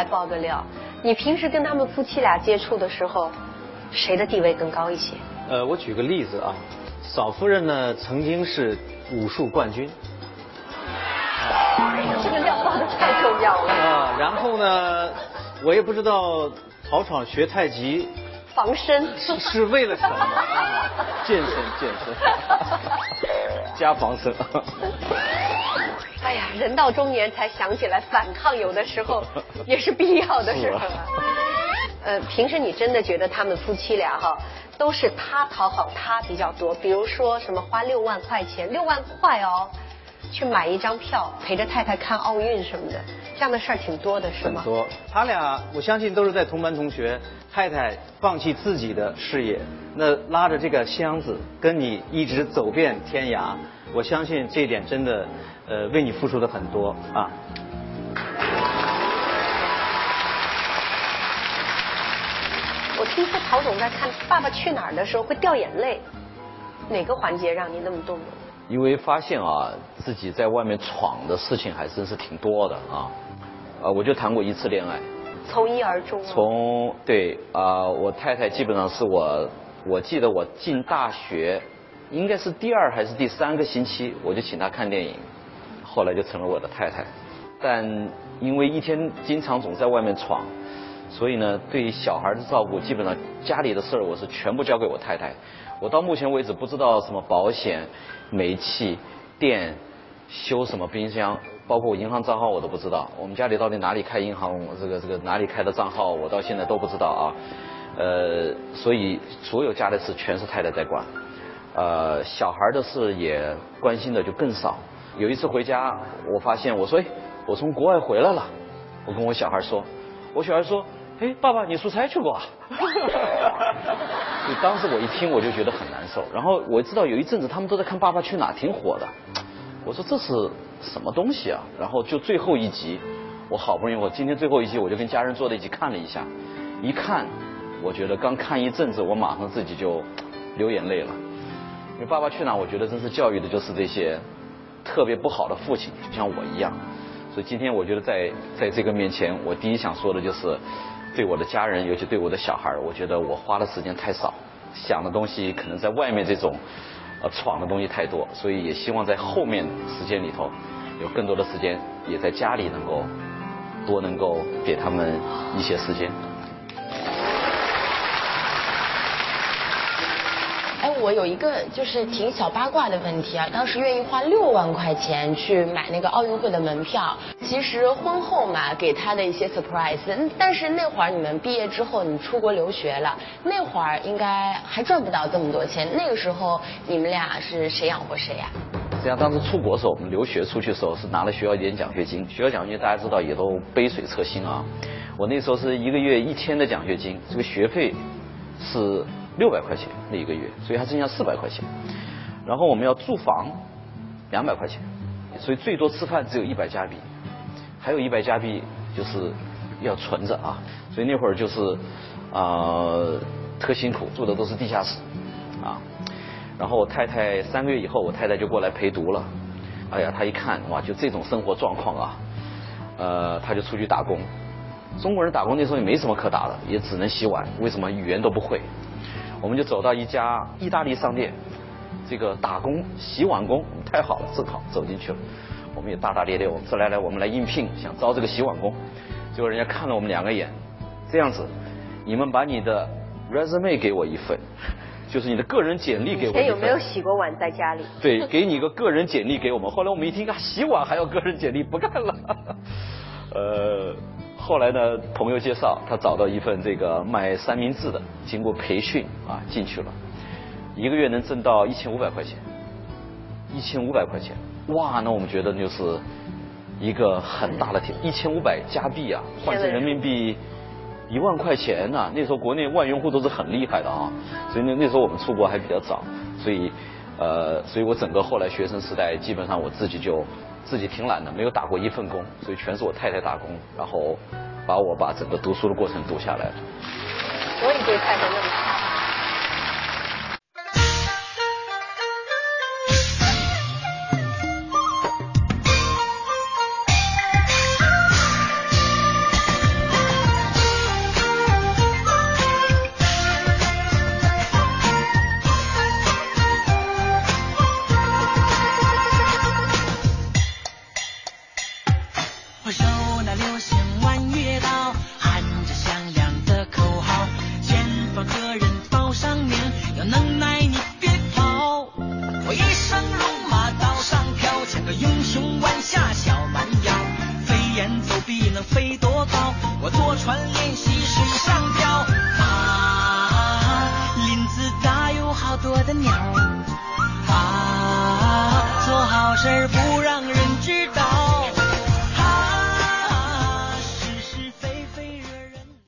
来爆个料。你平时跟他们夫妻俩接触的时候，谁的地位更高一些？呃，我举个例子啊，嫂夫人呢曾经是武术冠军。这个料爆的太重要了。啊，然后呢，我也不知道草场学太极。防身是是为了什么？健身健身，加防身。人到中年才想起来反抗，有的时候 也是必要的，是吧？呃，平时你真的觉得他们夫妻俩哈，都是他讨好他比较多？比如说什么花六万块钱，六万块哦，去买一张票陪着太太看奥运什么的，这样的事儿挺多的，是吗？很多，他俩我相信都是在同班同学。太太放弃自己的事业，那拉着这个箱子跟你一直走遍天涯，我相信这一点真的，呃，为你付出的很多啊。我听说曹总在看《爸爸去哪儿》的时候会掉眼泪，哪个环节让你那么动容？因为发现啊，自己在外面闯的事情还真是挺多的啊，啊，我就谈过一次恋爱。从一而终。从对啊，我太太基本上是我，我记得我进大学，应该是第二还是第三个星期，我就请她看电影，后来就成了我的太太。但因为一天经常总在外面闯，所以呢，对于小孩的照顾，基本上家里的事儿我是全部交给我太太。我到目前为止不知道什么保险、煤气、电、修什么冰箱。包括我银行账号我都不知道，我们家里到底哪里开银行，这个这个哪里开的账号，我到现在都不知道啊。呃，所以所有家的事全是太太在管，呃，小孩的事也关心的就更少。有一次回家，我发现我说，哎，我从国外回来了，我跟我小孩说，我小孩说，哎，爸爸你出差去过啊？当时我一听我就觉得很难受，然后我知道有一阵子他们都在看《爸爸去哪儿》，挺火的，我说这是。什么东西啊？然后就最后一集，我好不容易，我今天最后一集，我就跟家人坐在一起看了一下。一看，我觉得刚看一阵子，我马上自己就流眼泪了。因为《爸爸去哪儿》，我觉得真是教育的就是这些特别不好的父亲，就像我一样。所以今天我觉得在在这个面前，我第一想说的就是对我的家人，尤其对我的小孩，我觉得我花的时间太少，想的东西可能在外面这种。呃，闯的东西太多，所以也希望在后面时间里头，有更多的时间也在家里能够多能够给他们一些时间。我有一个就是挺小八卦的问题啊，当时愿意花六万块钱去买那个奥运会的门票，其实婚后嘛给他的一些 surprise，但是那会儿你们毕业之后你出国留学了，那会儿应该还赚不到这么多钱，那个时候你们俩是谁养活谁呀？实际上当时出国的时候，我们留学出去的时候是拿了学校一点奖学金，学校奖学金大家知道也都杯水车薪啊，我那时候是一个月一千的奖学金，这个学费是。六百块钱那一个月，所以还剩下四百块钱。然后我们要住房，两百块钱，所以最多吃饭只有一百加币，还有一百加币就是要存着啊。所以那会儿就是啊特辛苦，住的都是地下室啊。然后我太太三个月以后，我太太就过来陪读了。哎呀，她一看哇，就这种生活状况啊，呃，她就出去打工。中国人打工那时候也没什么可打的，也只能洗碗，为什么语言都不会？我们就走到一家意大利商店，这个打工洗碗工太好了，正好走进去了。我们也大大咧咧，我们说来来，我们来应聘，想招这个洗碗工。结果人家看了我们两个眼，这样子，你们把你的 resume 给我一份，就是你的个人简历给我。以前有没有洗过碗在家里？对，给你个个人简历给我们。后来我们一听啊，洗碗还要个人简历，不干了。呃。后来呢，朋友介绍，他找到一份这个卖三明治的，经过培训啊进去了，一个月能挣到一千五百块钱，一千五百块钱，哇，那我们觉得就是一个很大的天，一千五百加币啊，换成人民币一万块钱呢。那时候国内万元户都是很厉害的啊，所以那那时候我们出国还比较早，所以呃，所以我整个后来学生时代基本上我自己就。自己挺懒的，没有打过一份工，所以全是我太太打工，然后把我把整个读书的过程读下来。所以对太太那么